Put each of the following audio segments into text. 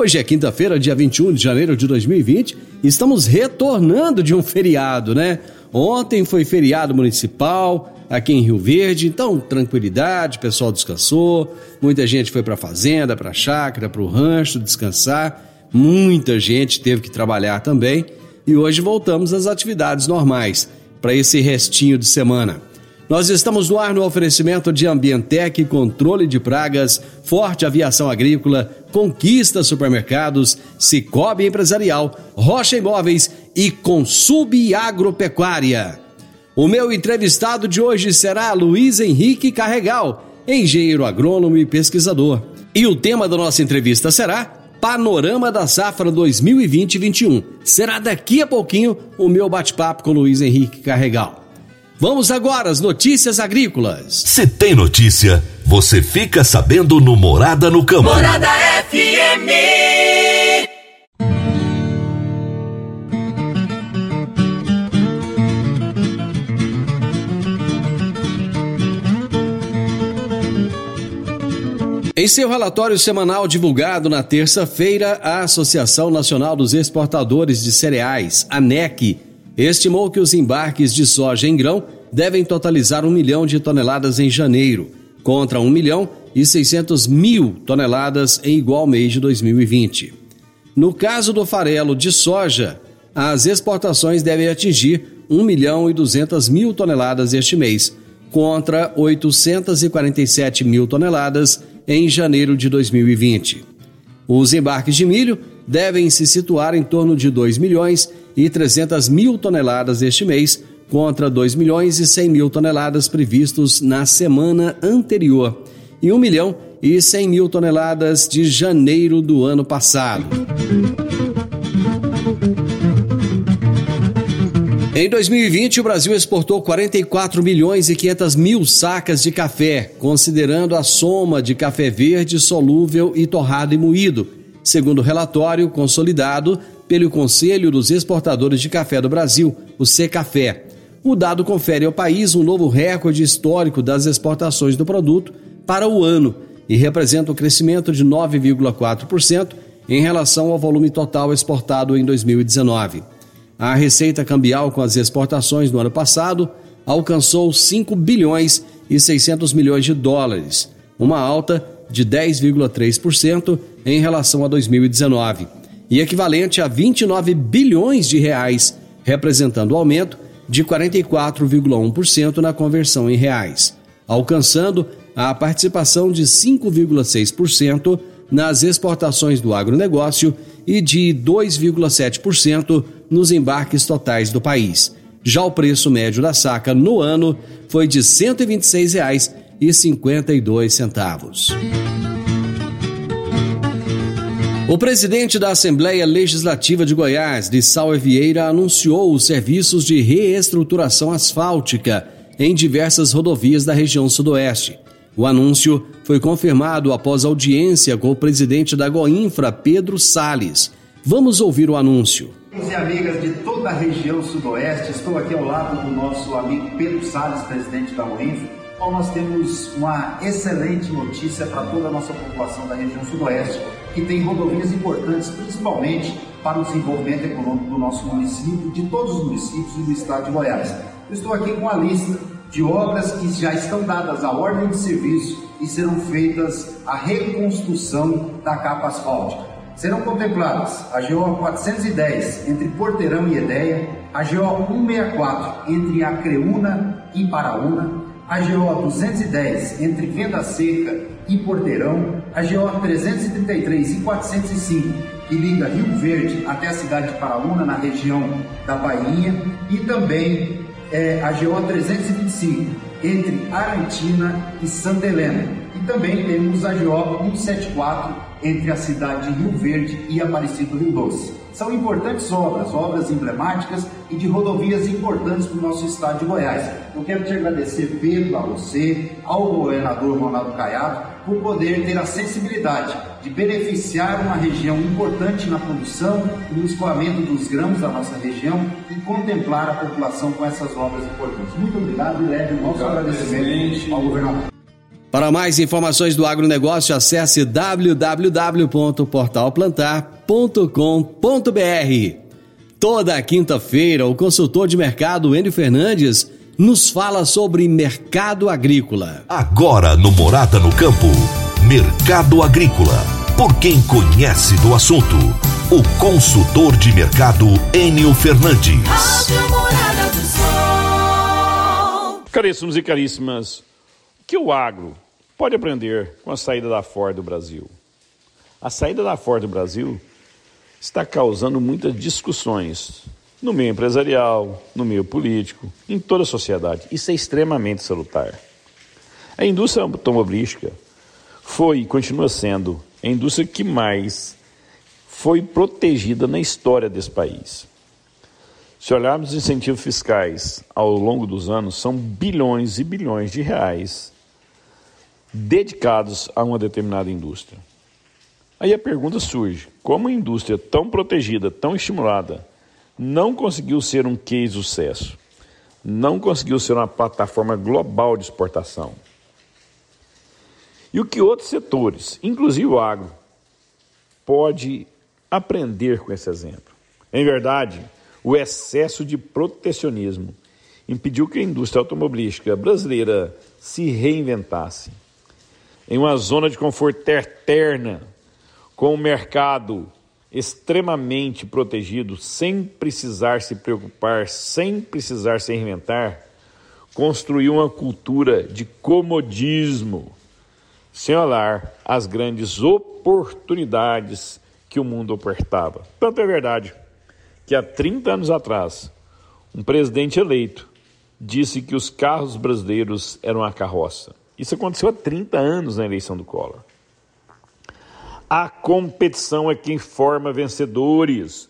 Hoje é quinta-feira, dia 21 de janeiro de 2020, e estamos retornando de um feriado, né? Ontem foi feriado municipal aqui em Rio Verde, então tranquilidade, o pessoal descansou, muita gente foi para a fazenda, para a chácara, para o rancho descansar, muita gente teve que trabalhar também e hoje voltamos às atividades normais para esse restinho de semana. Nós estamos no ar no oferecimento de Ambientec, controle de pragas, Forte Aviação Agrícola, Conquista Supermercados, Cicobi Empresarial, Rocha Imóveis e Consub Agropecuária. O meu entrevistado de hoje será Luiz Henrique Carregal, engenheiro agrônomo e pesquisador. E o tema da nossa entrevista será Panorama da Safra 2020-21. Será daqui a pouquinho o meu bate-papo com Luiz Henrique Carregal. Vamos agora às notícias agrícolas. Se tem notícia, você fica sabendo no Morada no Campo. Morada FM. Em seu relatório semanal divulgado na terça-feira, a Associação Nacional dos Exportadores de Cereais, ANEC, estimou que os embarques de soja em grão devem totalizar um milhão de toneladas em janeiro, contra um milhão e 600 mil toneladas em igual mês de 2020. No caso do farelo de soja, as exportações devem atingir 1 milhão e 200 mil toneladas este mês, contra 847 mil toneladas em janeiro de 2020. Os embarques de milho devem se situar em torno de 2 milhões e 300 mil toneladas este mês, contra 2 milhões e 100 mil toneladas previstos na semana anterior, e 1 milhão e 100 mil toneladas de janeiro do ano passado. Em 2020, o Brasil exportou 44 milhões e 500 mil sacas de café, considerando a soma de café verde, solúvel e torrado e moído, segundo o relatório consolidado pelo Conselho dos Exportadores de Café do Brasil, o Secafé. O dado confere ao país um novo recorde histórico das exportações do produto para o ano e representa um crescimento de 9,4% em relação ao volume total exportado em 2019. A receita cambial com as exportações no ano passado alcançou 5 bilhões e 600 milhões de dólares, uma alta de 10,3% em relação a 2019, e equivalente a 29 bilhões de reais, representando aumento de 44,1% na conversão em reais, alcançando a participação de 5,6% nas exportações do agronegócio e de 2,7% nos embarques totais do país. Já o preço médio da saca no ano foi de R$ 126,52. O presidente da Assembleia Legislativa de Goiás, Salve Vieira, anunciou os serviços de reestruturação asfáltica em diversas rodovias da região sudoeste. O anúncio foi confirmado após audiência com o presidente da Goinfra, Pedro Sales. Vamos ouvir o anúncio. Amigos e amigas de toda a região sudoeste, estou aqui ao lado do nosso amigo Pedro Sales, presidente da Goinfra. Então, nós temos uma excelente notícia para toda a nossa população da região sudoeste, que tem rodovias importantes, principalmente para o desenvolvimento econômico do nosso município, de todos os municípios e do estado de Goiás. Eu estou aqui com a lista de obras que já estão dadas a ordem de serviço e serão feitas a reconstrução da capa asfáltica. Serão contemplados a GO 410 entre Porteirão e Edéia, a GO 164 entre Acreúna e Paraúna, a GO 210 entre Venda Seca e Porteirão, a GO 333 e 405 que liga Rio Verde até a cidade de Paraúna, na região da Bahia, e também é, a GO 325 entre Arantina e Santa Helena. E também temos a GO 174 entre a cidade de Rio Verde e Aparecido Rio Doce. São importantes obras, obras emblemáticas e de rodovias importantes para o nosso estado de Goiás. Eu quero te agradecer, Pedro, a você, ao governador Ronaldo Caiado, por poder ter a sensibilidade de beneficiar uma região importante na produção e no escoamento dos grãos da nossa região e contemplar a população com essas obras importantes. Muito obrigado e leve o nosso agradecimento ao governador. Para mais informações do agronegócio, acesse www.portalplantar.com.br. Toda quinta-feira, o consultor de mercado Enio Fernandes nos fala sobre mercado agrícola. Agora no Morada no Campo, Mercado Agrícola. Por quem conhece do assunto, o consultor de mercado Enio Fernandes. Caríssimos e caríssimas, que o agro pode aprender com a saída da Ford do Brasil? A saída da Ford do Brasil está causando muitas discussões no meio empresarial, no meio político, em toda a sociedade. Isso é extremamente salutar. A indústria automobilística foi e continua sendo a indústria que mais foi protegida na história desse país. Se olharmos os incentivos fiscais ao longo dos anos, são bilhões e bilhões de reais dedicados a uma determinada indústria. Aí a pergunta surge: como uma indústria tão protegida, tão estimulada, não conseguiu ser um case sucesso? Não conseguiu ser uma plataforma global de exportação? E o que outros setores, inclusive o agro, pode aprender com esse exemplo? Em verdade, o excesso de protecionismo impediu que a indústria automobilística brasileira se reinventasse em uma zona de conforto eterna, com o mercado extremamente protegido, sem precisar se preocupar, sem precisar se reinventar, construiu uma cultura de comodismo, sem olhar as grandes oportunidades que o mundo ofertava. Tanto é verdade que há 30 anos atrás, um presidente eleito disse que os carros brasileiros eram a carroça. Isso aconteceu há 30 anos na eleição do Collor. A competição é quem forma vencedores.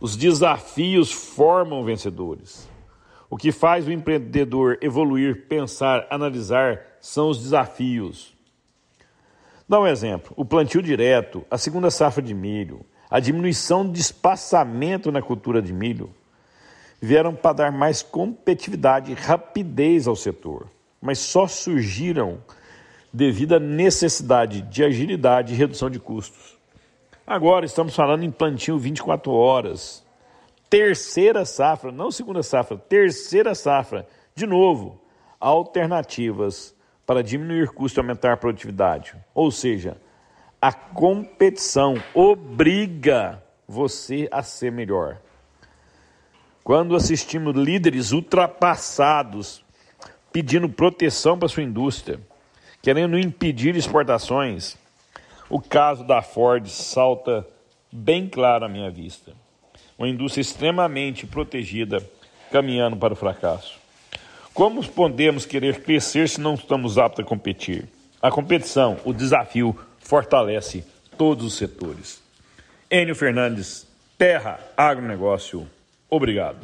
Os desafios formam vencedores. O que faz o empreendedor evoluir, pensar, analisar são os desafios. Dá um exemplo: o plantio direto, a segunda safra de milho, a diminuição de espaçamento na cultura de milho vieram para dar mais competitividade e rapidez ao setor mas só surgiram devido à necessidade de agilidade e redução de custos. Agora estamos falando em plantio 24 horas. Terceira safra, não segunda safra, terceira safra. De novo, alternativas para diminuir custo e aumentar a produtividade. Ou seja, a competição obriga você a ser melhor. Quando assistimos líderes ultrapassados pedindo proteção para sua indústria, querendo impedir exportações. O caso da Ford salta bem claro à minha vista. Uma indústria extremamente protegida, caminhando para o fracasso. Como podemos querer crescer se não estamos aptos a competir? A competição, o desafio, fortalece todos os setores. Enio Fernandes, Terra Agronegócio. Obrigado.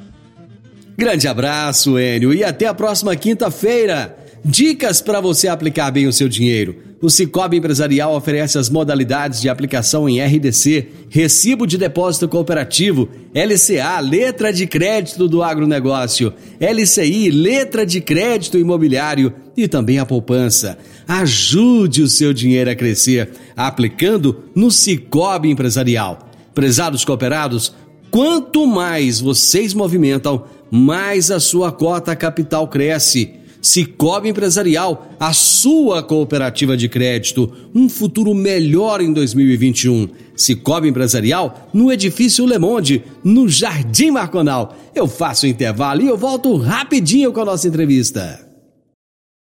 Grande abraço, Enio, e até a próxima quinta-feira. Dicas para você aplicar bem o seu dinheiro. O Cicobi Empresarial oferece as modalidades de aplicação em RDC, Recibo de Depósito Cooperativo, LCA, Letra de Crédito do Agronegócio, LCI, Letra de Crédito Imobiliário e também a poupança. Ajude o seu dinheiro a crescer aplicando no Cicobi Empresarial. Prezados cooperados, quanto mais vocês movimentam, mais a sua cota capital cresce. Cicobi Empresarial, a sua cooperativa de crédito, um futuro melhor em 2021. Cicobi Empresarial, no edifício Le Monde, no Jardim Marconal. Eu faço o intervalo e eu volto rapidinho com a nossa entrevista.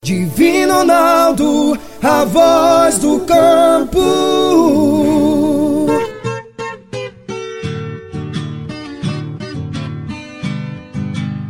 Divino Ronaldo, a voz do campo.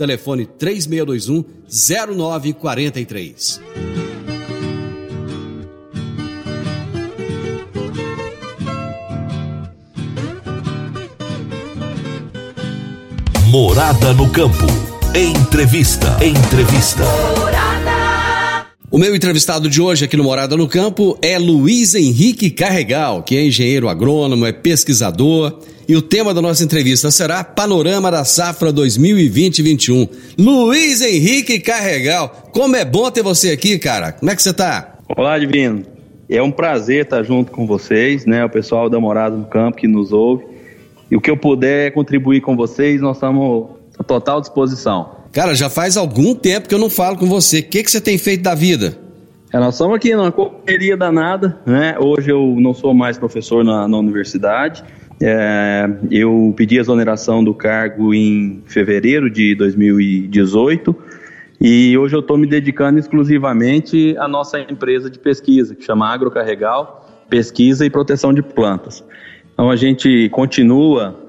Telefone 3621 0943. Morada no campo. Entrevista. Entrevista. O meu entrevistado de hoje aqui no Morada no Campo é Luiz Henrique Carregal, que é engenheiro agrônomo, é pesquisador e o tema da nossa entrevista será Panorama da Safra 2020-21. Luiz Henrique Carregal, como é bom ter você aqui, cara. Como é que você tá? Olá, Divino. É um prazer estar junto com vocês, né? O pessoal da Morada no Campo que nos ouve. E o que eu puder contribuir com vocês, nós estamos à total disposição. Cara, já faz algum tempo que eu não falo com você. O que, que você tem feito da vida? É, nós estamos aqui numa correria danada, né? Hoje eu não sou mais professor na, na universidade, é, eu pedi a exoneração do cargo em fevereiro de 2018 e hoje eu estou me dedicando exclusivamente à nossa empresa de pesquisa, que chama Agrocarregal Pesquisa e Proteção de Plantas. Então a gente continua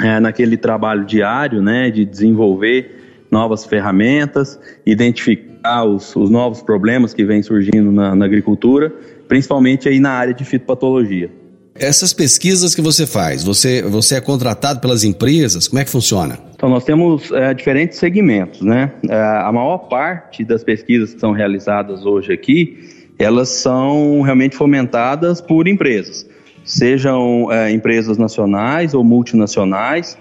é, naquele trabalho diário né, de desenvolver novas ferramentas, identificar os, os novos problemas que vêm surgindo na, na agricultura, principalmente aí na área de fitopatologia. Essas pesquisas que você faz, você, você é contratado pelas empresas? Como é que funciona? Então, nós temos é, diferentes segmentos, né? É, a maior parte das pesquisas que são realizadas hoje aqui, elas são realmente fomentadas por empresas, sejam é, empresas nacionais ou multinacionais,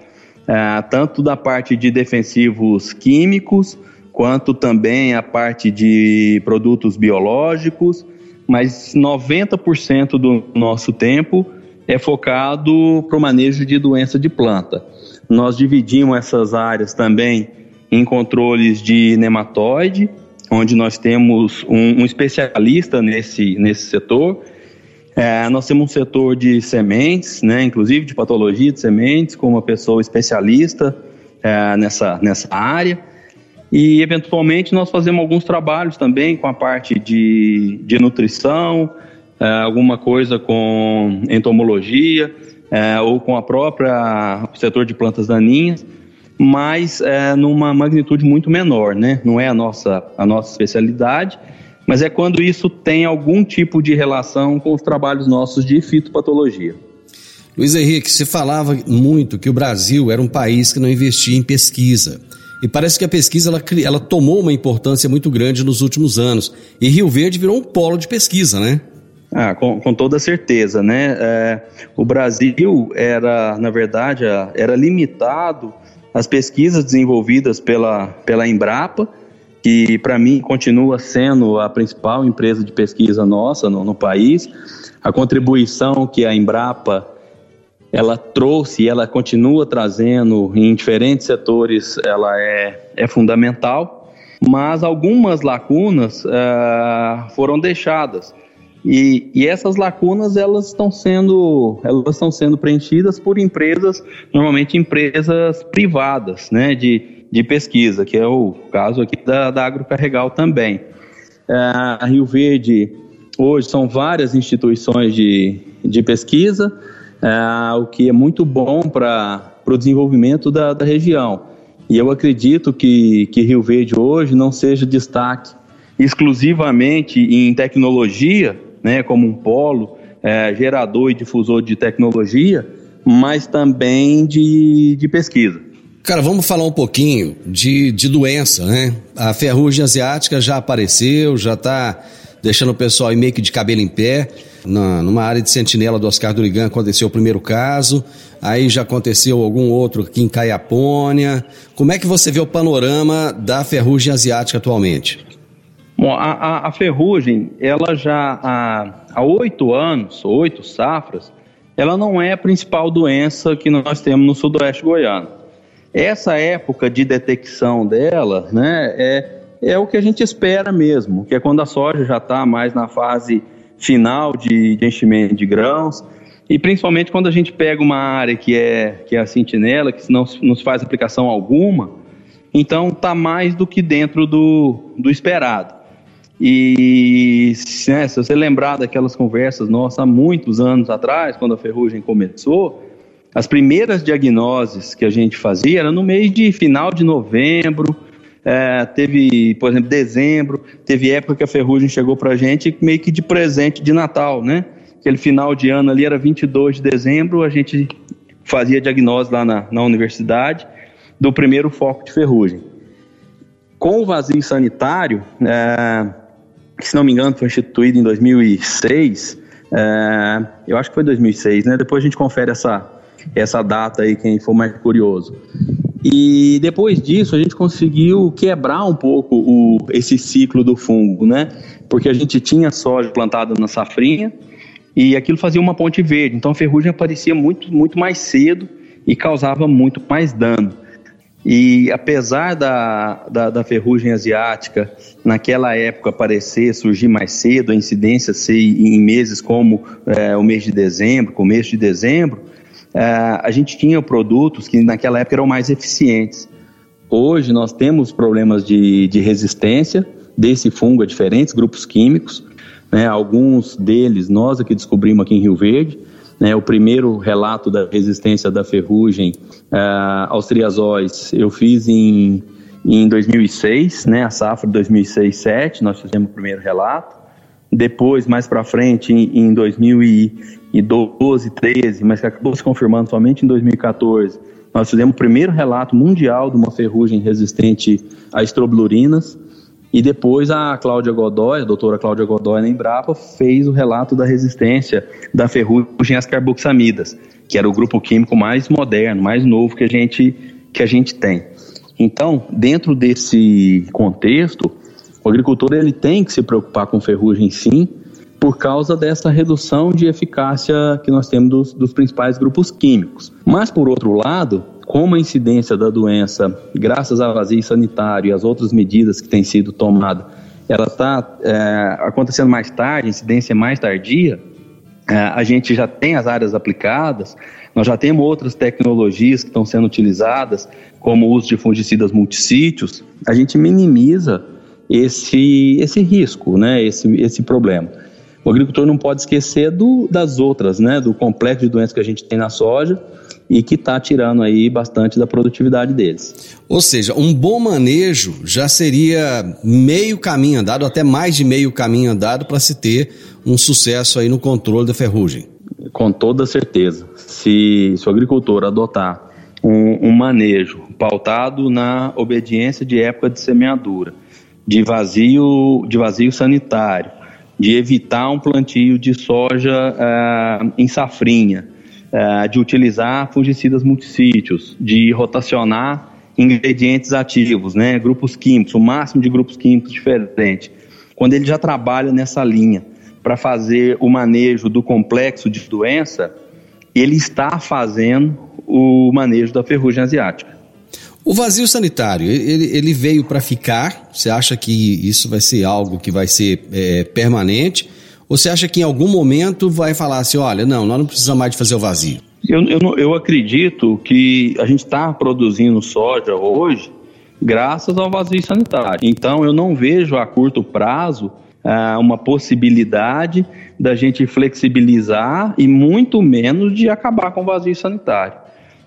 é, tanto da parte de defensivos químicos, quanto também a parte de produtos biológicos, mas 90% do nosso tempo é focado para o manejo de doença de planta. Nós dividimos essas áreas também em controles de nematóide, onde nós temos um, um especialista nesse, nesse setor. É, nós temos um setor de sementes, né, inclusive de patologia de sementes, com uma pessoa especialista é, nessa, nessa área. E, eventualmente, nós fazemos alguns trabalhos também com a parte de, de nutrição, é, alguma coisa com entomologia, é, ou com a própria setor de plantas daninhas, mas é, numa magnitude muito menor, né? Não é a nossa, a nossa especialidade, mas é quando isso tem algum tipo de relação com os trabalhos nossos de fitopatologia. Luiz Henrique, você falava muito que o Brasil era um país que não investia em pesquisa. E parece que a pesquisa ela, ela tomou uma importância muito grande nos últimos anos. E Rio Verde virou um polo de pesquisa, né? Ah, com, com toda certeza, né? É, o Brasil era, na verdade, era limitado às pesquisas desenvolvidas pela, pela Embrapa, que para mim continua sendo a principal empresa de pesquisa nossa no, no país. A contribuição que a Embrapa ela trouxe e ela continua trazendo em diferentes setores, ela é, é fundamental, mas algumas lacunas uh, foram deixadas. E, e, essas lacunas elas estão sendo elas estão sendo preenchidas por empresas normalmente empresas privadas né de, de pesquisa que é o caso aqui da, da Agrocarregal também uh, a Rio Verde hoje são várias instituições de, de pesquisa é, o que é muito bom para o desenvolvimento da, da região. E eu acredito que, que Rio Verde hoje não seja destaque exclusivamente em tecnologia, né, como um polo é, gerador e difusor de tecnologia, mas também de, de pesquisa. Cara, vamos falar um pouquinho de, de doença, né? A ferrugem asiática já apareceu, já está deixando o pessoal aí meio que de cabelo em pé. Na, numa área de sentinela do Oscar Durigan aconteceu o primeiro caso, aí já aconteceu algum outro aqui em Caiapônia. Como é que você vê o panorama da ferrugem asiática atualmente? Bom, a, a, a ferrugem, ela já há oito anos, oito safras, ela não é a principal doença que nós temos no sudoeste goiano. Essa época de detecção dela, né, é, é o que a gente espera mesmo, que é quando a soja já está mais na fase final de, de, enchimento de grãos, e principalmente quando a gente pega uma área que é, que é a sentinela, que não nos faz aplicação alguma, então está mais do que dentro do, do esperado. E né, se você lembrar daquelas conversas nossas há muitos anos atrás, quando a ferrugem começou, as primeiras diagnoses que a gente fazia era no mês de final de novembro, é, teve, por exemplo, dezembro, teve época que a ferrugem chegou para a gente meio que de presente de Natal, né? Aquele final de ano ali era 22 de dezembro, a gente fazia diagnose lá na, na universidade do primeiro foco de ferrugem. Com o vazio sanitário, é, que se não me engano foi instituído em 2006, é, eu acho que foi 2006, né? Depois a gente confere essa, essa data aí, quem for mais curioso. E depois disso a gente conseguiu quebrar um pouco o, esse ciclo do fungo, né? Porque a gente tinha soja plantada na safrinha e aquilo fazia uma ponte verde. Então a ferrugem aparecia muito, muito mais cedo e causava muito mais dano. E apesar da, da, da, ferrugem asiática naquela época aparecer, surgir mais cedo, a incidência ser em meses como é, o mês de dezembro, começo de dezembro, a gente tinha produtos que naquela época eram mais eficientes. Hoje nós temos problemas de, de resistência desse fungo a diferentes grupos químicos, né, alguns deles nós aqui descobrimos aqui em Rio Verde, né, o primeiro relato da resistência da ferrugem uh, aos triazóis eu fiz em, em 2006, né, a safra de 2006-7, nós fizemos o primeiro relato. Depois, mais para frente, em, em 2012, 13, mas que acabou se confirmando somente em 2014, nós fizemos o primeiro relato mundial de uma ferrugem resistente a estrobilurinas. E depois a Cláudia Godoy, a doutora Cláudia Godoy na Embrapa, fez o relato da resistência da ferrugem às carboxamidas, que era o grupo químico mais moderno, mais novo que a gente, que a gente tem. Então, dentro desse contexto, o agricultor ele tem que se preocupar com ferrugem sim, por causa dessa redução de eficácia que nós temos dos, dos principais grupos químicos. Mas, por outro lado, como a incidência da doença, graças ao vazio sanitário e às outras medidas que têm sido tomadas, ela está é, acontecendo mais tarde, a incidência é mais tardia, é, a gente já tem as áreas aplicadas, nós já temos outras tecnologias que estão sendo utilizadas, como o uso de fungicidas multissítios, a gente minimiza esse, esse risco, né, esse, esse problema. O agricultor não pode esquecer do, das outras, né, do complexo de doenças que a gente tem na soja, e que está tirando aí bastante da produtividade deles. Ou seja, um bom manejo já seria meio caminho andado, até mais de meio caminho andado para se ter um sucesso aí no controle da ferrugem. Com toda certeza. Se, se o agricultor adotar um, um manejo pautado na obediência de época de semeadura, de vazio, de vazio sanitário, de evitar um plantio de soja uh, em safrinha, uh, de utilizar fungicidas multissítios, de rotacionar ingredientes ativos, né, grupos químicos, o máximo de grupos químicos diferentes. Quando ele já trabalha nessa linha para fazer o manejo do complexo de doença, ele está fazendo o manejo da ferrugem asiática. O vazio sanitário, ele, ele veio para ficar? Você acha que isso vai ser algo que vai ser é, permanente? Ou você acha que em algum momento vai falar assim, olha, não, nós não precisamos mais de fazer o vazio? Eu, eu, eu acredito que a gente está produzindo soja hoje graças ao vazio sanitário. Então eu não vejo a curto prazo ah, uma possibilidade da gente flexibilizar e muito menos de acabar com o vazio sanitário.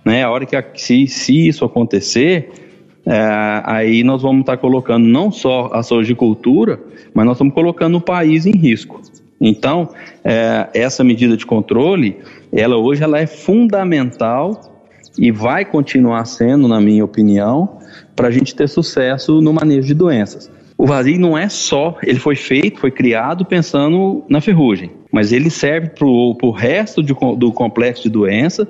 Né? A hora que se, se isso acontecer, é, aí nós vamos estar tá colocando não só a sojicultura, mas nós estamos colocando o país em risco. Então, é, essa medida de controle, ela hoje ela é fundamental e vai continuar sendo, na minha opinião, para a gente ter sucesso no manejo de doenças. O vazio não é só, ele foi feito, foi criado pensando na ferrugem, mas ele serve para o resto de, do complexo de doença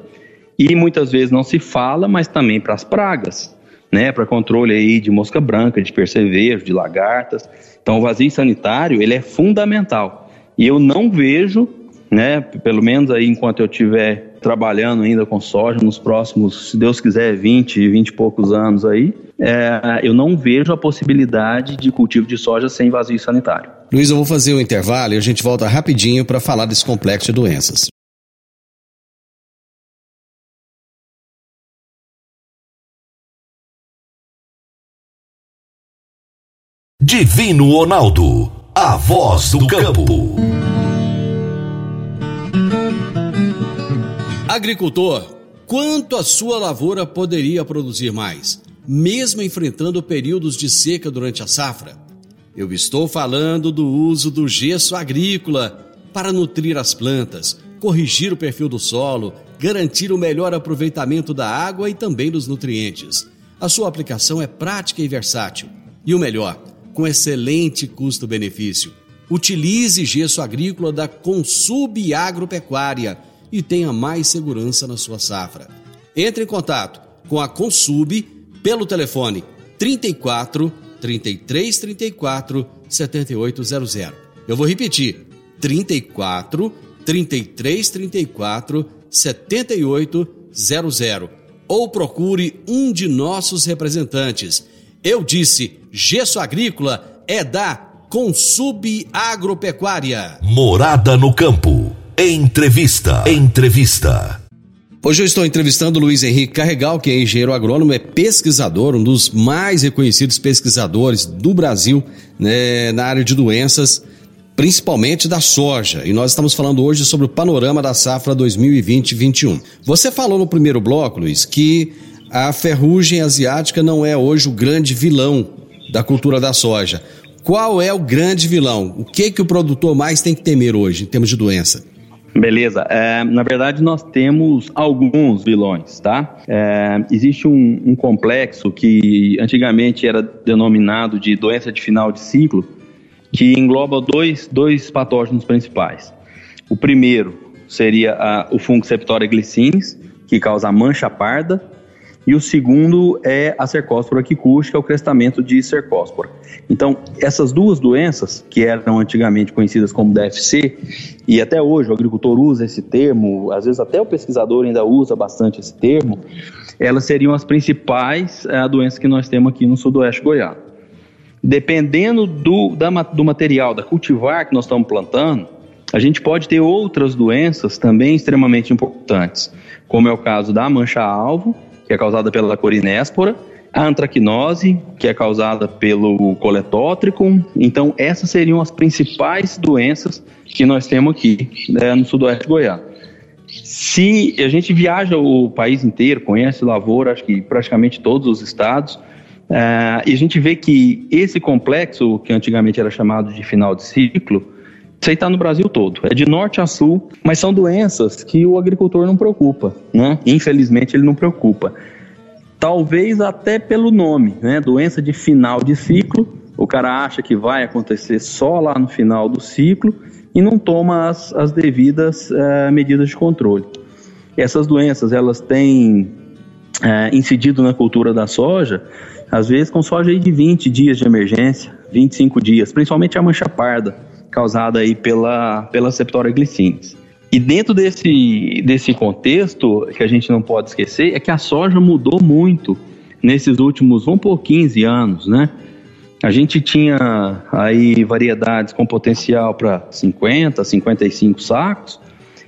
e muitas vezes não se fala, mas também para as pragas, né, para controle aí de mosca branca, de percevejo, de lagartas. Então o vazio sanitário, ele é fundamental. E eu não vejo, né, pelo menos aí enquanto eu estiver trabalhando ainda com soja nos próximos, se Deus quiser, 20, 20 e poucos anos aí, é, eu não vejo a possibilidade de cultivo de soja sem vazio sanitário. Luiz, eu vou fazer o um intervalo e a gente volta rapidinho para falar desse complexo de doenças. Divino Ronaldo, a voz do campo. Agricultor, quanto a sua lavoura poderia produzir mais, mesmo enfrentando períodos de seca durante a safra? Eu estou falando do uso do gesso agrícola para nutrir as plantas, corrigir o perfil do solo, garantir o melhor aproveitamento da água e também dos nutrientes. A sua aplicação é prática e versátil. E o melhor, com excelente custo-benefício. Utilize gesso agrícola da Consub Agropecuária e tenha mais segurança na sua safra. Entre em contato com a Consub pelo telefone 34 33 34 7800. Eu vou repetir: 34 33 34 7800 ou procure um de nossos representantes eu disse, gesso agrícola é da Consub Agropecuária. Morada no campo. Entrevista. Entrevista. Hoje eu estou entrevistando o Luiz Henrique Carregal, que é engenheiro agrônomo, é pesquisador, um dos mais reconhecidos pesquisadores do Brasil né, na área de doenças, principalmente da soja. E nós estamos falando hoje sobre o panorama da safra 2020-21. Você falou no primeiro bloco, Luiz, que a ferrugem asiática não é hoje o grande vilão da cultura da soja. Qual é o grande vilão? O que que o produtor mais tem que temer hoje em termos de doença? Beleza. É, na verdade, nós temos alguns vilões, tá? É, existe um, um, complexo que antigamente era denominado de doença de final de ciclo, que engloba dois, dois patógenos principais. O primeiro seria a, o fungo Septoria glycinis, que causa a mancha parda, e o segundo é a cercóspora quicústica, que é o crestamento de cercóspora. Então, essas duas doenças, que eram antigamente conhecidas como DFC, e até hoje o agricultor usa esse termo, às vezes até o pesquisador ainda usa bastante esse termo, elas seriam as principais é, doenças que nós temos aqui no sudoeste goiano. Dependendo do, da, do material, da cultivar que nós estamos plantando, a gente pode ter outras doenças também extremamente importantes, como é o caso da mancha-alvo, que é causada pela corinéspora, a antracnose, que é causada pelo coletótrico. Então, essas seriam as principais doenças que nós temos aqui né, no sudoeste goiano. Se a gente viaja o país inteiro, conhece lavoura, acho que praticamente todos os estados, uh, e a gente vê que esse complexo, que antigamente era chamado de final de ciclo, isso aí está no Brasil todo, é de norte a sul, mas são doenças que o agricultor não preocupa, né? Infelizmente ele não preocupa. Talvez até pelo nome, né? Doença de final de ciclo, o cara acha que vai acontecer só lá no final do ciclo e não toma as, as devidas uh, medidas de controle. Essas doenças, elas têm uh, incidido na cultura da soja, às vezes com soja de 20 dias de emergência, 25 dias, principalmente a mancha parda causada aí pela, pela Septoria glycinis. E dentro desse, desse contexto, que a gente não pode esquecer, é que a soja mudou muito nesses últimos, vamos por 15 anos, né? A gente tinha aí variedades com potencial para 50, 55 sacos,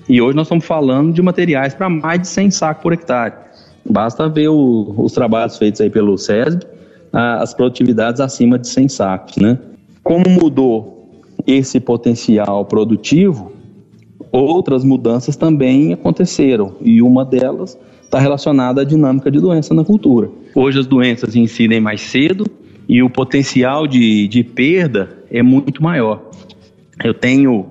e hoje nós estamos falando de materiais para mais de 100 sacos por hectare. Basta ver o, os trabalhos feitos aí pelo SESB, as produtividades acima de 100 sacos, né? Como mudou esse potencial produtivo, outras mudanças também aconteceram e uma delas está relacionada à dinâmica de doença na cultura. Hoje as doenças incidem mais cedo e o potencial de, de perda é muito maior. Eu tenho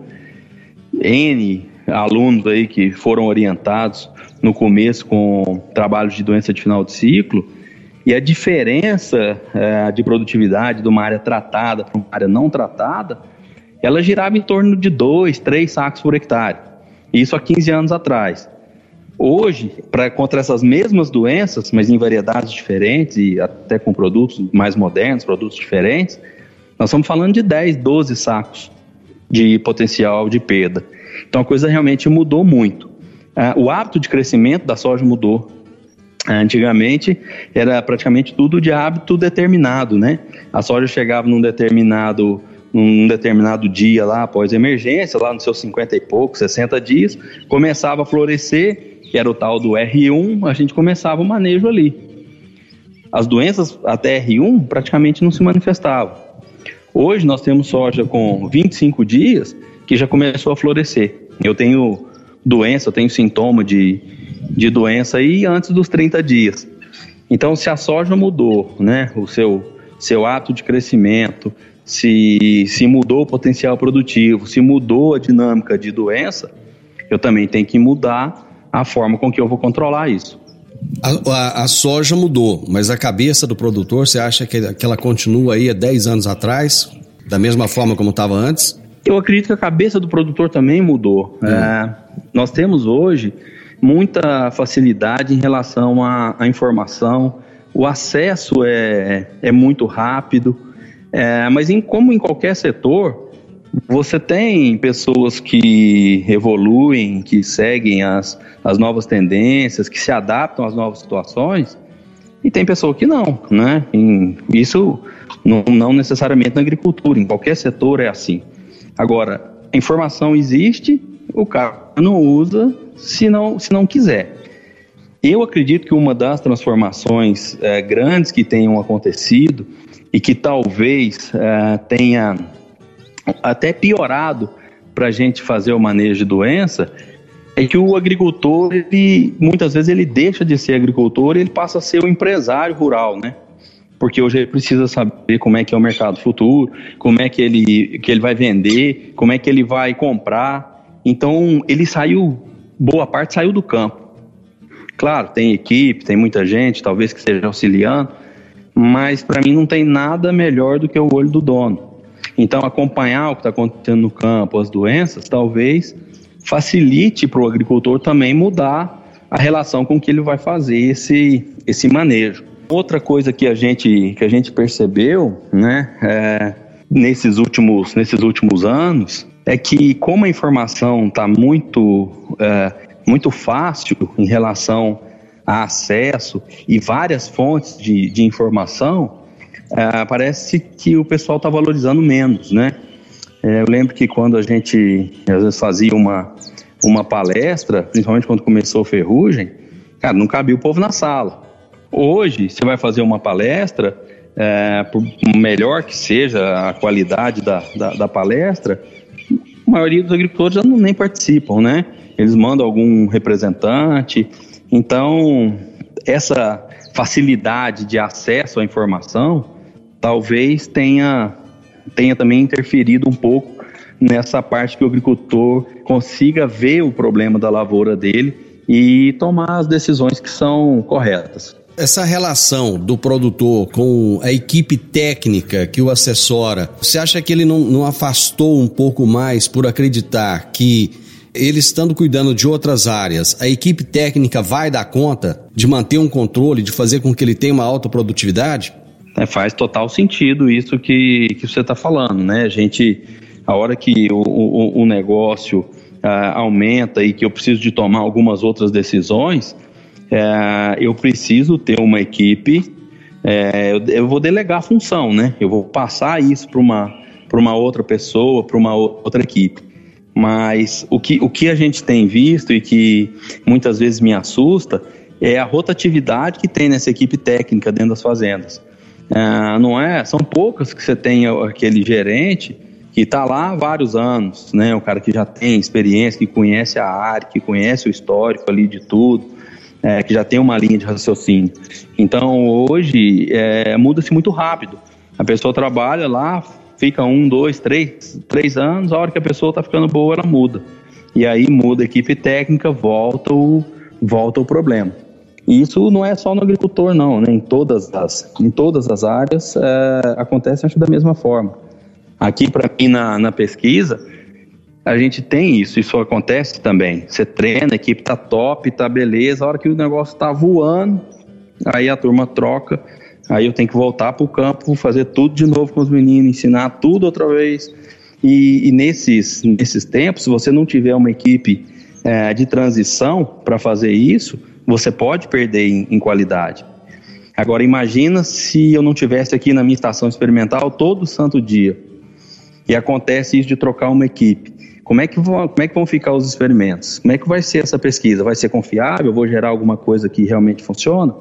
N alunos aí que foram orientados no começo com trabalhos de doença de final de ciclo E a diferença é, de produtividade de uma área tratada para uma área não tratada, ela girava em torno de 2, 3 sacos por hectare. Isso há 15 anos atrás. Hoje, para contra essas mesmas doenças, mas em variedades diferentes e até com produtos mais modernos, produtos diferentes, nós estamos falando de 10, 12 sacos de potencial de perda. Então a coisa realmente mudou muito. Ah, o hábito de crescimento da soja mudou. Antigamente era praticamente tudo de hábito determinado, né? A soja chegava num determinado num determinado dia lá após a emergência, lá nos seus 50 e poucos, 60 dias, começava a florescer, que era o tal do R1, a gente começava o manejo ali. As doenças até R1 praticamente não se manifestavam. Hoje nós temos soja com 25 dias que já começou a florescer. Eu tenho doença, eu tenho sintoma de, de doença aí antes dos 30 dias. Então, se a soja mudou, né, o seu, seu ato de crescimento, se, se mudou o potencial produtivo, se mudou a dinâmica de doença, eu também tenho que mudar a forma com que eu vou controlar isso. A, a, a, soja mudou, mas a cabeça do produtor, você acha que, que ela continua aí há 10 anos atrás, da mesma forma como estava antes? Eu acredito que a cabeça do produtor também mudou. Hum. É, nós temos hoje muita facilidade em relação à, à informação, o acesso é, é muito rápido, é, mas em, como em qualquer setor, você tem pessoas que evoluem, que seguem as, as novas tendências, que se adaptam às novas situações, e tem pessoa que não, né? Em, isso não, não necessariamente na agricultura, em qualquer setor é assim. Agora, a informação existe, o cara não usa se não, se não quiser. Eu acredito que uma das transformações é, grandes que tenham acontecido e que talvez é, tenha até piorado para a gente fazer o manejo de doença é que o agricultor, ele, muitas vezes ele deixa de ser agricultor e ele passa a ser o empresário rural, né? Porque hoje ele precisa saber como é que é o mercado futuro, como é que ele, que ele vai vender, como é que ele vai comprar. Então, ele saiu, boa parte saiu do campo. Claro, tem equipe, tem muita gente, talvez que esteja auxiliando, mas para mim não tem nada melhor do que o olho do dono. Então, acompanhar o que está acontecendo no campo, as doenças, talvez facilite para o agricultor também mudar a relação com que ele vai fazer esse, esse manejo. Outra coisa que a gente, que a gente percebeu né, é, nesses, últimos, nesses últimos anos é que como a informação está muito, é, muito fácil em relação acesso e várias fontes de, de informação, é, parece que o pessoal está valorizando menos, né? É, eu lembro que quando a gente às vezes fazia uma, uma palestra, principalmente quando começou a ferrugem, cara, não cabia o povo na sala. Hoje, você vai fazer uma palestra, é, por melhor que seja a qualidade da, da, da, palestra, a maioria dos agricultores já não nem participam, né? Eles mandam algum representante. Então, essa facilidade de acesso à informação talvez tenha tenha também interferido um pouco nessa parte que o agricultor consiga ver o problema da lavoura dele e tomar as decisões que são corretas. Essa relação do produtor com a equipe técnica que o assessora, você acha que ele não, não afastou um pouco mais por acreditar que ele estando cuidando de outras áreas, a equipe técnica vai dar conta de manter um controle, de fazer com que ele tenha uma alta produtividade? É, faz total sentido isso que, que você está falando, né? A gente, a hora que o, o, o negócio uh, aumenta e que eu preciso de tomar algumas outras decisões, uh, eu preciso ter uma equipe, uh, eu, eu, vou delegar a função, né? Eu vou passar isso para uma, uma outra pessoa, para uma outra equipe. Mas o que, o que a gente tem visto e que muitas vezes me assusta é a rotatividade que tem nessa equipe técnica dentro das fazendas. É, não é? São poucas que você tem aquele gerente que está lá há vários anos, né? O cara que já tem experiência, que conhece a área, que conhece o histórico ali de tudo, é, que já tem uma linha de raciocínio. Então hoje é, muda-se muito rápido. A pessoa trabalha lá, fica um, dois, três, três anos, a hora que a pessoa está ficando boa, ela muda. E aí muda a equipe técnica, volta o, volta o problema. E isso não é só no agricultor, não, né? em, todas as, em todas as áreas é, acontece acho, da mesma forma. Aqui, para mim, na, na pesquisa, a gente tem isso, isso acontece também. Você treina, a equipe tá top, tá beleza, a hora que o negócio tá voando, aí a turma troca, aí eu tenho que voltar para o campo, fazer tudo de novo com os meninos, ensinar tudo outra vez. E, e nesses, nesses tempos, se você não tiver uma equipe é, de transição para fazer isso, você pode perder em, em qualidade. Agora imagina se eu não tivesse aqui na minha estação experimental todo santo dia. E acontece isso de trocar uma equipe. Como é, que vão, como é que vão ficar os experimentos? Como é que vai ser essa pesquisa? Vai ser confiável? Vou gerar alguma coisa que realmente funciona?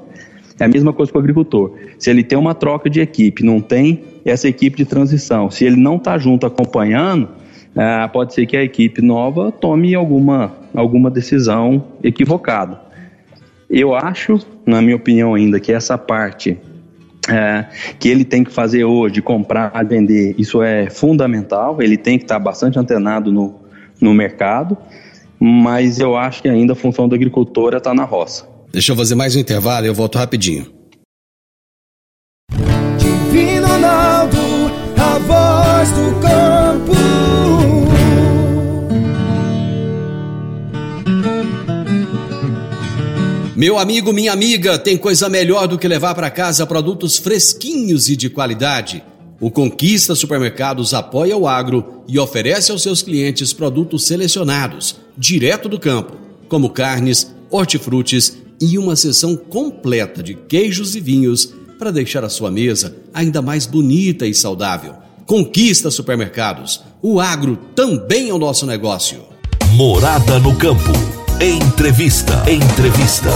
É a mesma coisa para o agricultor. Se ele tem uma troca de equipe, não tem essa equipe de transição, se ele não está junto acompanhando, é, pode ser que a equipe nova tome alguma, alguma decisão equivocada. Eu acho, na minha opinião ainda, que essa parte é, que ele tem que fazer hoje, comprar, vender, isso é fundamental. Ele tem que estar bastante antenado no, no mercado, mas eu acho que ainda a função do agricultor é estar na roça. Deixa eu fazer mais um intervalo e eu volto rapidinho. Divino Ronaldo, a voz do campo. Meu amigo, minha amiga, tem coisa melhor do que levar para casa produtos fresquinhos e de qualidade. O Conquista Supermercados apoia o agro e oferece aos seus clientes produtos selecionados, direto do campo, como carnes, hortifrutis e uma seção completa de queijos e vinhos para deixar a sua mesa ainda mais bonita e saudável. Conquista supermercados. O agro também é o nosso negócio. Morada no campo. Entrevista. Entrevista.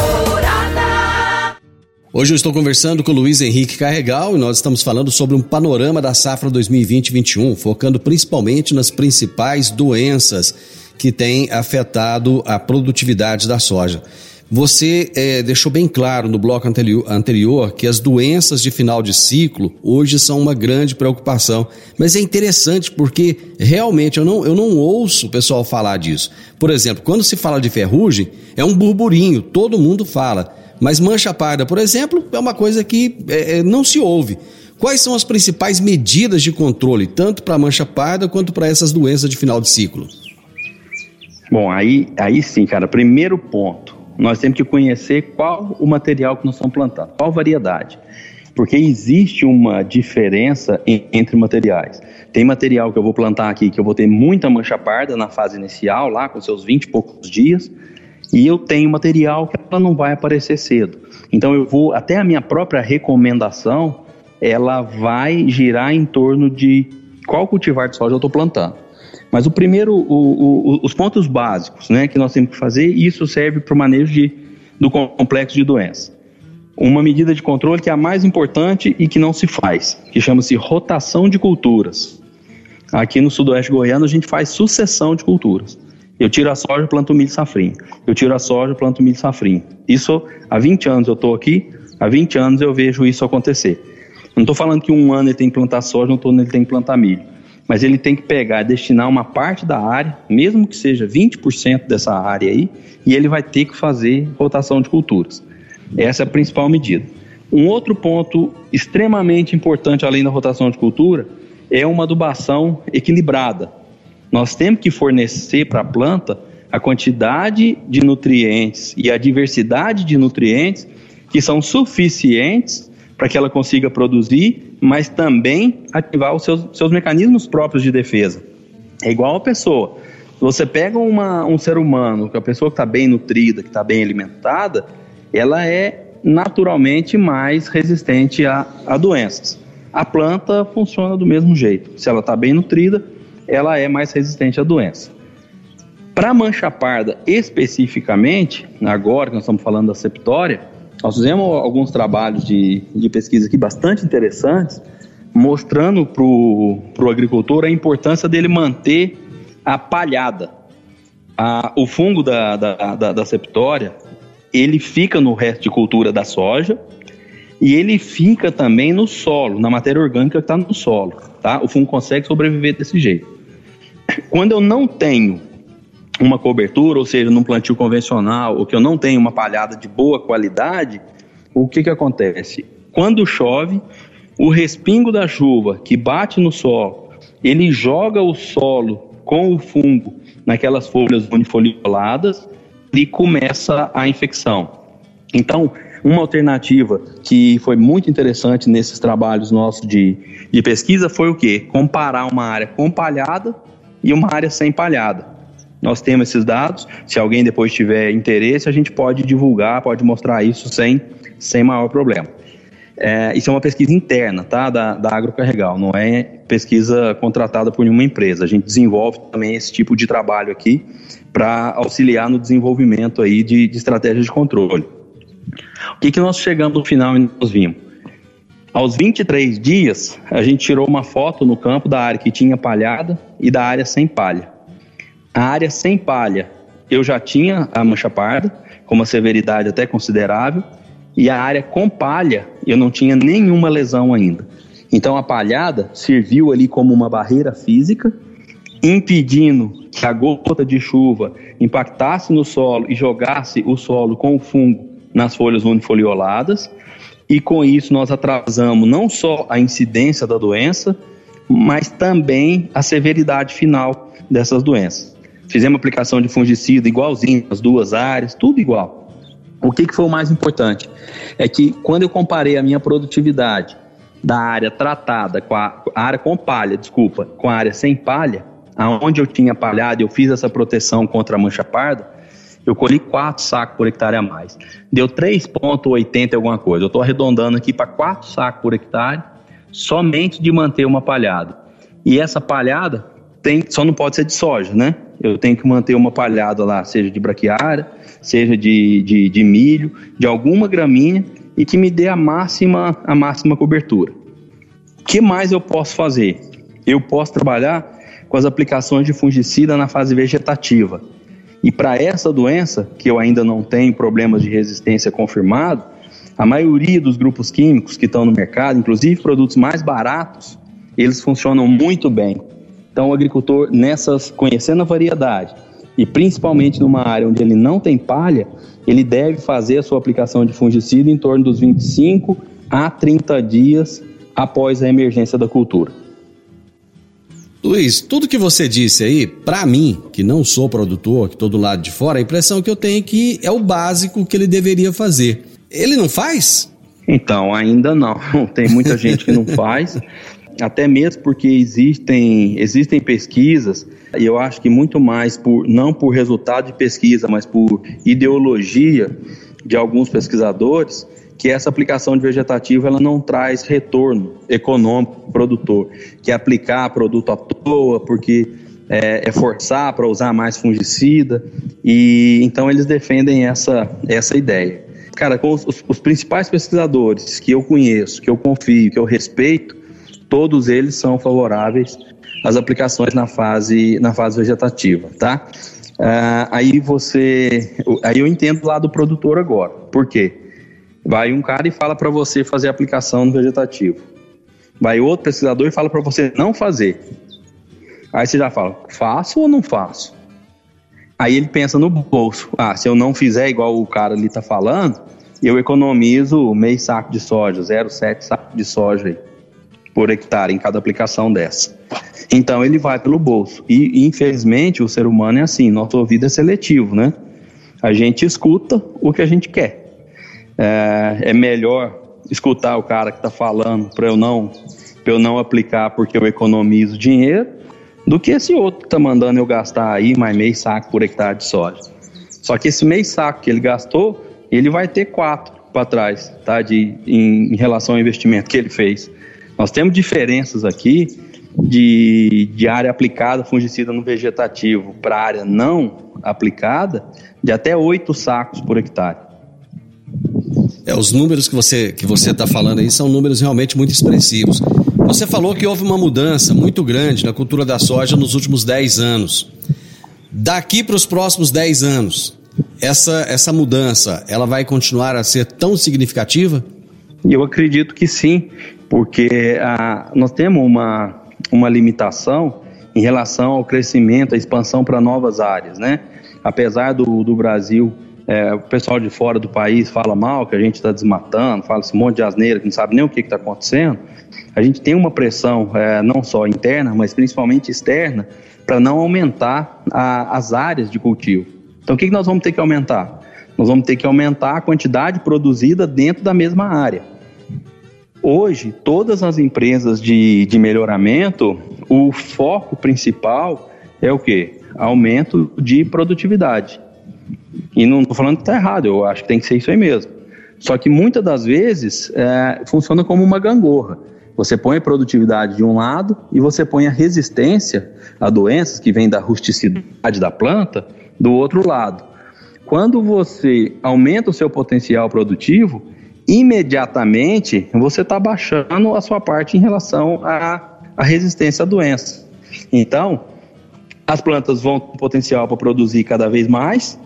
Hoje eu estou conversando com o Luiz Henrique Carregal e nós estamos falando sobre um panorama da safra 2020-21, focando principalmente nas principais doenças que têm afetado a produtividade da soja. Você é, deixou bem claro no bloco anterior, anterior, que as doenças de final de ciclo hoje são uma grande preocupação. Mas é interessante porque realmente eu não, eu não ouço o pessoal falar disso. Por exemplo, quando se fala de ferrugem, é um burburinho, todo mundo fala. Mas mancha parda, por exemplo, é uma coisa que é, é não se ouve. Quais são as principais medidas de controle, tanto para mancha parda quanto para essas doenças de final de ciclo? Bom, aí, aí sim, cara, primeiro ponto nós temos que conhecer qual o material que nós estamos plantando, qual variedade. Porque existe uma diferença em, entre materiais. Tem material que eu vou plantar aqui que eu vou ter muita mancha parda na fase inicial, lá com seus 20 e poucos dias, e eu tenho material que ela não vai aparecer cedo. Então eu vou, até a minha própria recomendação, ela vai girar em torno de qual cultivar de soja eu estou plantando. Mas o primeiro, o, o, os pontos básicos né, que nós temos que fazer, isso serve para o manejo de, do complexo de doença. Uma medida de controle que é a mais importante e que não se faz, que chama-se rotação de culturas. Aqui no sudoeste goiano a gente faz sucessão de culturas. Eu tiro a soja, planto milho safrinho. Eu tiro a soja, planto milho safrinho. Isso há 20 anos eu estou aqui, há 20 anos eu vejo isso acontecer. Não estou falando que um ano ele tem que plantar soja, estou falando que ele tem que plantar milho mas ele tem que pegar, destinar uma parte da área, mesmo que seja 20% dessa área aí, e ele vai ter que fazer rotação de culturas. Essa é a principal medida. Um outro ponto extremamente importante, além da rotação de cultura, é uma adubação equilibrada. Nós temos que fornecer para a planta a quantidade de nutrientes e a diversidade de nutrientes que são suficientes para que ela consiga produzir, mas também ativar os seus, seus mecanismos próprios de defesa. É igual a pessoa. Você pega uma, um ser humano, que a pessoa que está bem nutrida, que está bem alimentada, ela é naturalmente mais resistente a, a doenças. A planta funciona do mesmo jeito. Se ela está bem nutrida, ela é mais resistente à doença. Para a mancha parda especificamente, agora que nós estamos falando da septória, nós fizemos alguns trabalhos de, de pesquisa aqui bastante interessantes, mostrando para o agricultor a importância dele manter a palhada. A, o fungo da, da, da, da septória, ele fica no resto de cultura da soja e ele fica também no solo, na matéria orgânica que está no solo. Tá? O fungo consegue sobreviver desse jeito. Quando eu não tenho uma cobertura, ou seja, num plantio convencional, ou que eu não tenho uma palhada de boa qualidade, o que, que acontece? Quando chove, o respingo da chuva que bate no solo, ele joga o solo com o fungo naquelas folhas unifolioladas e começa a infecção. Então, uma alternativa que foi muito interessante nesses trabalhos nossos de, de pesquisa foi o quê? Comparar uma área com palhada e uma área sem palhada. Nós temos esses dados, se alguém depois tiver interesse, a gente pode divulgar, pode mostrar isso sem, sem maior problema. É, isso é uma pesquisa interna tá, da, da Agrocarregal, não é pesquisa contratada por nenhuma empresa. A gente desenvolve também esse tipo de trabalho aqui para auxiliar no desenvolvimento aí de, de estratégias de controle. O que, que nós chegamos no final e nós vimos? Aos 23 dias, a gente tirou uma foto no campo da área que tinha palhada e da área sem palha. A área sem palha, eu já tinha a mancha parda, com uma severidade até considerável, e a área com palha, eu não tinha nenhuma lesão ainda. Então a palhada serviu ali como uma barreira física, impedindo que a gota de chuva impactasse no solo e jogasse o solo com o fungo nas folhas unifolioladas, e com isso nós atrasamos não só a incidência da doença, mas também a severidade final dessas doenças. Fizemos aplicação de fungicida igualzinho nas duas áreas, tudo igual. O que, que foi o mais importante? É que quando eu comparei a minha produtividade da área tratada com a, a área com palha, desculpa, com a área sem palha, aonde eu tinha palhado, eu fiz essa proteção contra a mancha parda, eu colhi 4 sacos por hectare a mais. Deu 3,80 alguma coisa. Eu estou arredondando aqui para 4 sacos por hectare, somente de manter uma palhada. E essa palhada tem, só não pode ser de soja, né? Eu tenho que manter uma palhada lá, seja de braquiária, seja de, de, de milho, de alguma gramínea, e que me dê a máxima, a máxima cobertura. O que mais eu posso fazer? Eu posso trabalhar com as aplicações de fungicida na fase vegetativa. E para essa doença, que eu ainda não tenho problemas de resistência confirmado, a maioria dos grupos químicos que estão no mercado, inclusive produtos mais baratos, eles funcionam muito bem. Então, o agricultor, nessas, conhecendo a variedade, e principalmente numa área onde ele não tem palha, ele deve fazer a sua aplicação de fungicida em torno dos 25 a 30 dias após a emergência da cultura. Luiz, tudo que você disse aí, para mim, que não sou produtor, que estou do lado de fora, a impressão que eu tenho é que é o básico que ele deveria fazer. Ele não faz? Então, ainda não. Tem muita gente que não faz, até mesmo porque existem, existem pesquisas, e eu acho que muito mais por não por resultado de pesquisa, mas por ideologia de alguns pesquisadores, que essa aplicação de vegetativo ela não traz retorno econômico para o produtor, que é aplicar produto à toa, porque é, é forçar para usar mais fungicida, e então eles defendem essa, essa ideia. Cara, os, os principais pesquisadores que eu conheço, que eu confio, que eu respeito, todos eles são favoráveis às aplicações na fase, na fase vegetativa, tá? Uh, aí você, aí eu entendo lá do produtor agora. Por quê? Vai um cara e fala para você fazer a aplicação no vegetativo. Vai outro pesquisador e fala para você não fazer. Aí você já fala, faço ou não faço? Aí ele pensa no bolso. Ah, se eu não fizer igual o cara ali tá falando, eu economizo meio saco de soja, 0,7 saco de soja aí, por hectare em cada aplicação dessa. Então ele vai pelo bolso. E infelizmente o ser humano é assim, nosso ouvido é seletivo, né? A gente escuta o que a gente quer. É, é melhor escutar o cara que está falando para eu não eu não aplicar porque eu economizo dinheiro do que esse outro que está mandando eu gastar aí mais meio saco por hectare de soja. Só que esse meio saco que ele gastou, ele vai ter quatro para trás, tá? De, em, em, relação ao investimento que ele fez. Nós temos diferenças aqui de, de área aplicada fungicida no vegetativo para área não aplicada de até oito sacos por hectare. É, os números que você que você está falando aí são números realmente muito expressivos. Você falou que houve uma mudança muito grande na cultura da soja nos últimos 10 anos. Daqui para os próximos 10 anos, essa, essa mudança ela vai continuar a ser tão significativa? Eu acredito que sim, porque ah, nós temos uma, uma limitação em relação ao crescimento, a expansão para novas áreas, né? Apesar do, do Brasil, é, o pessoal de fora do país fala mal, que a gente está desmatando, fala esse monte de asneira que não sabe nem o que está acontecendo, a gente tem uma pressão é, não só interna, mas principalmente externa, para não aumentar a, as áreas de cultivo. Então, o que, que nós vamos ter que aumentar? Nós vamos ter que aumentar a quantidade produzida dentro da mesma área. Hoje, todas as empresas de, de melhoramento, o foco principal é o quê? Aumento de produtividade. E não estou falando que está errado, eu acho que tem que ser isso aí mesmo. Só que muitas das vezes é, funciona como uma gangorra. Você põe a produtividade de um lado e você põe a resistência a doenças que vem da rusticidade da planta do outro lado. Quando você aumenta o seu potencial produtivo, imediatamente você está baixando a sua parte em relação à, à resistência à doença. Então, as plantas vão ter potencial para produzir cada vez mais,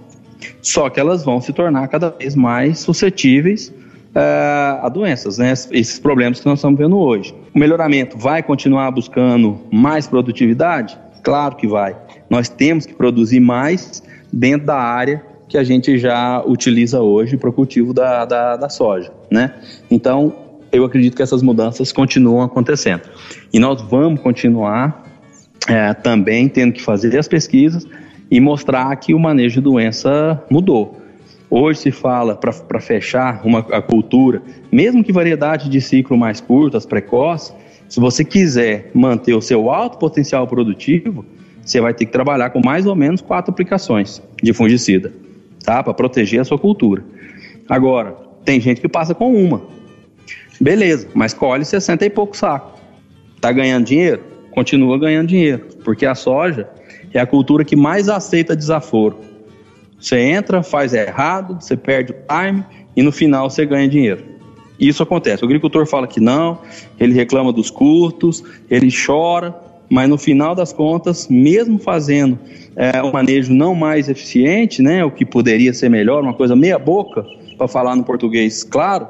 só que elas vão se tornar cada vez mais suscetíveis uh, a doenças, né? esses problemas que nós estamos vendo hoje. O melhoramento vai continuar buscando mais produtividade? Claro que vai. Nós temos que produzir mais dentro da área que a gente já utiliza hoje para o cultivo da, da, da soja, né? Então, eu acredito que essas mudanças continuam acontecendo. E nós vamos continuar é, também tendo que fazer as pesquisas e mostrar que o manejo de doença mudou. Hoje se fala para fechar uma, a cultura, mesmo que variedade de ciclo mais curtas, precoces, se você quiser manter o seu alto potencial produtivo, você vai ter que trabalhar com mais ou menos quatro aplicações de fungicida tá? Para proteger a sua cultura. Agora, tem gente que passa com uma. Beleza, mas colhe 60 e pouco saco. Tá ganhando dinheiro? Continua ganhando dinheiro, porque a soja é a cultura que mais aceita desaforo. Você entra, faz errado, você perde o time e no final você ganha dinheiro. Isso acontece. O agricultor fala que não, ele reclama dos custos, ele chora, mas no final das contas, mesmo fazendo é, um manejo não mais eficiente, né, o que poderia ser melhor, uma coisa meia boca, para falar no português claro,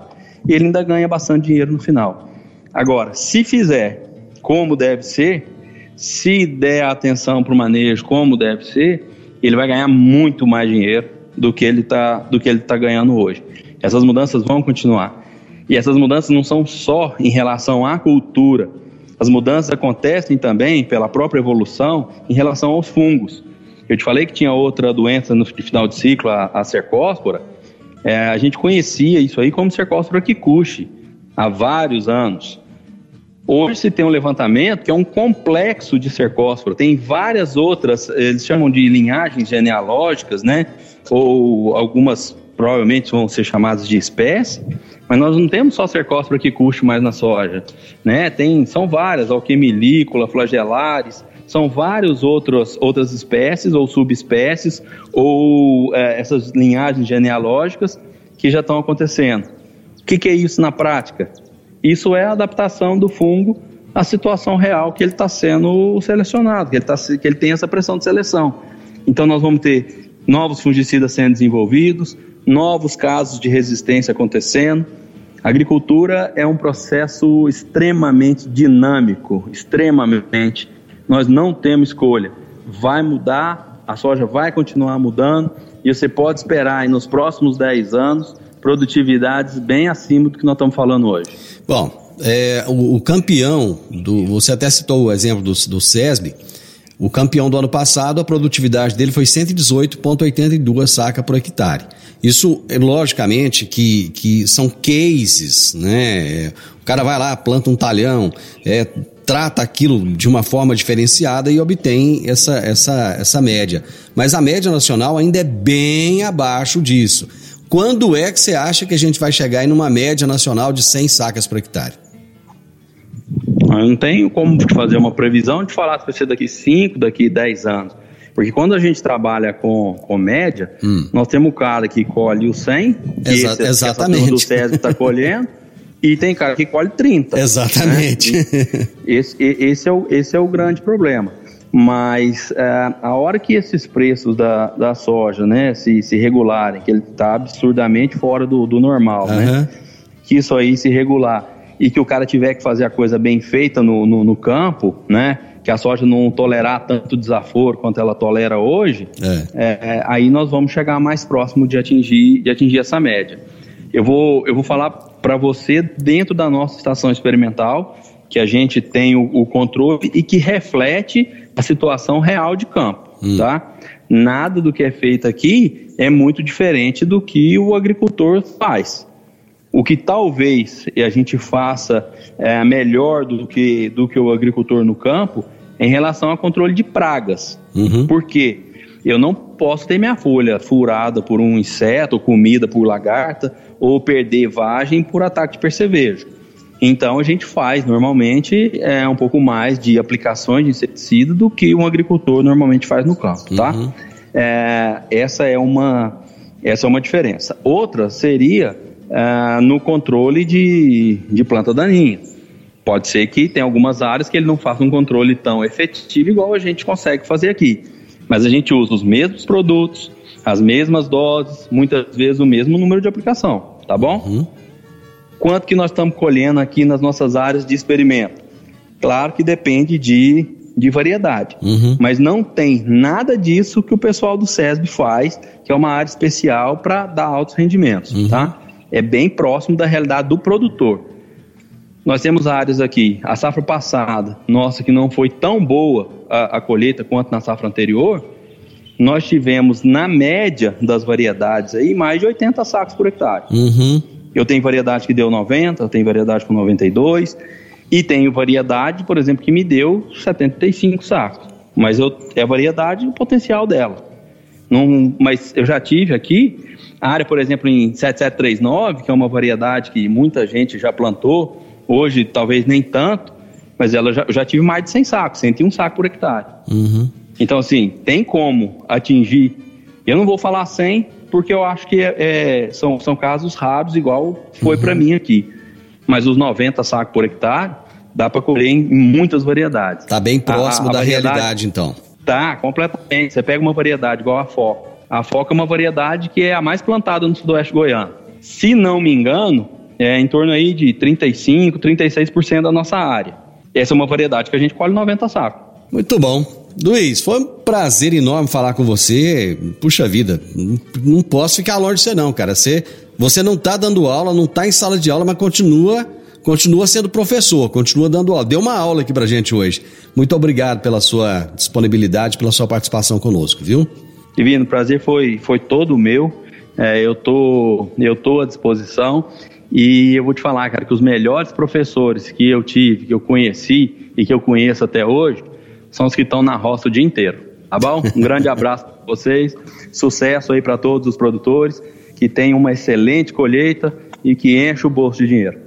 ele ainda ganha bastante dinheiro no final. Agora, se fizer como deve ser, se der atenção para o manejo como deve ser, ele vai ganhar muito mais dinheiro do que ele está do que ele tá ganhando hoje. Essas mudanças vão continuar. E essas mudanças não são só em relação à cultura, as mudanças acontecem também pela própria evolução em relação aos fungos. Eu te falei que tinha outra doença no final de ciclo, a, a cercóspora. É, a gente conhecia isso aí como cercóspora kikuchi há vários anos. Hoje se tem um levantamento que é um complexo de cercóspora. Tem várias outras, eles chamam de linhagens genealógicas, né? Ou algumas provavelmente vão ser chamadas de espécie, mas nós não temos só cercóspora que custe mais na soja, né? Tem, são várias, alquemilícola, flagelares, são várias outras, outras espécies ou subespécies ou é, essas linhagens genealógicas que já estão acontecendo. O que, que é isso na prática? Isso é a adaptação do fungo à situação real que ele está sendo selecionado, que ele, tá, que ele tem essa pressão de seleção. Então nós vamos ter novos fungicidas sendo desenvolvidos, novos casos de resistência acontecendo. A agricultura é um processo extremamente dinâmico, extremamente. Nós não temos escolha. Vai mudar, a soja vai continuar mudando e você pode esperar aí nos próximos 10 anos produtividades bem acima do que nós estamos falando hoje. Bom, é, o, o, campeão, do, você até citou o exemplo do, do SESB, o campeão do ano passado, a produtividade dele foi 118,82 saca por hectare. Isso, logicamente, que, que são cases, né? O cara vai lá, planta um talhão, é, trata aquilo de uma forma diferenciada e obtém essa, essa, essa média. Mas a média nacional ainda é bem abaixo disso. Quando é que você acha que a gente vai chegar em uma média nacional de 100 sacas por hectare? Eu não tenho como fazer uma previsão de falar se vai ser daqui 5, daqui 10 anos. Porque quando a gente trabalha com, com média, hum. nós temos o cara que colhe o 100, que Exa esse, exatamente. do SESB está colhendo, e tem cara que colhe 30. Exatamente. Né? Esse, esse, é o, esse é o grande problema. Mas é, a hora que esses preços da, da soja né, se, se regularem, que ele está absurdamente fora do, do normal, uhum. né? Que isso aí se regular e que o cara tiver que fazer a coisa bem feita no, no, no campo, né? que a soja não tolerar tanto desaforo quanto ela tolera hoje, é. É, aí nós vamos chegar mais próximo de atingir, de atingir essa média. Eu vou, eu vou falar para você dentro da nossa estação experimental, que a gente tem o, o, controle e que reflete a situação real de campo, hum. tá? Nada do que é feito aqui é muito diferente do que o agricultor faz. O que talvez a gente faça é, melhor do que, do que o agricultor no campo em relação ao controle de pragas. Uhum. Por quê? Eu não posso ter minha folha furada por um inseto, ou comida por lagarta, ou perder vagem por ataque de percevejo. Então a gente faz normalmente é, um pouco mais de aplicações de inseticida do que um agricultor normalmente faz no campo, tá? Uhum. É, essa é uma essa é uma diferença. Outra seria é, no controle de, de planta daninha. Pode ser que tenha algumas áreas que ele não faça um controle tão efetivo igual a gente consegue fazer aqui. Mas a gente usa os mesmos produtos, as mesmas doses, muitas vezes o mesmo número de aplicação, tá bom? Uhum. Quanto que nós estamos colhendo aqui nas nossas áreas de experimento? Claro que depende de, de variedade, uhum. mas não tem nada disso que o pessoal do SESB faz, que é uma área especial para dar altos rendimentos, uhum. tá? É bem próximo da realidade do produtor. Nós temos áreas aqui, a safra passada, nossa, que não foi tão boa a, a colheita quanto na safra anterior, nós tivemos, na média das variedades, aí, mais de 80 sacos por hectare. Uhum. Eu tenho variedade que deu 90, eu tenho variedade com 92, e tenho variedade, por exemplo, que me deu 75 sacos. Mas eu, é a variedade e o potencial dela. Não, mas eu já tive aqui, a área, por exemplo, em 7739, que é uma variedade que muita gente já plantou, Hoje, talvez nem tanto, mas ela já, já tive mais de 100 sacos, 101 sacos por hectare. Uhum. Então, assim, tem como atingir. Eu não vou falar 100, porque eu acho que é, é são, são casos raros, igual foi uhum. para mim aqui. Mas os 90 sacos por hectare, dá para colher em, muitas variedades. Está bem próximo a, a da realidade, então. Tá, completamente. Você pega uma variedade igual a foca. A foca é uma variedade que é a mais plantada no sudoeste goiano. Se não me engano, é em torno aí de 35, 36% da nossa área. Essa é uma variedade que a gente colhe 90 sacos. Muito bom. Luiz, foi um prazer enorme falar com você. Puxa vida, não posso ficar longe de você não, cara. Você, você não está dando aula, não está em sala de aula, mas continua continua sendo professor, continua dando aula. Deu uma aula aqui pra gente hoje. Muito obrigado pela sua disponibilidade, pela sua participação conosco, viu? Divino, o prazer foi, foi todo meu. É, eu, tô, eu tô à disposição. E eu vou te falar, cara, que os melhores professores que eu tive, que eu conheci e que eu conheço até hoje, são os que estão na roça o dia inteiro. Tá bom? Um grande abraço para vocês, sucesso aí para todos os produtores, que tenham uma excelente colheita e que enche o bolso de dinheiro.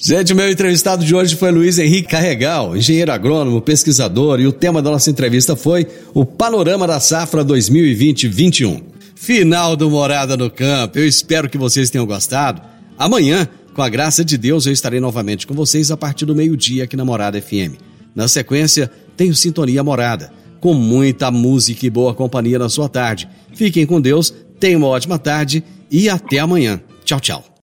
Gente, o meu entrevistado de hoje foi Luiz Henrique Carregal, engenheiro agrônomo, pesquisador, e o tema da nossa entrevista foi o Panorama da Safra 2020-21. Final do Morada no Campo. Eu espero que vocês tenham gostado. Amanhã, com a graça de Deus, eu estarei novamente com vocês a partir do meio-dia aqui na Morada FM. Na sequência, tenho Sintonia Morada, com muita música e boa companhia na sua tarde. Fiquem com Deus, tenham uma ótima tarde e até amanhã. Tchau, tchau.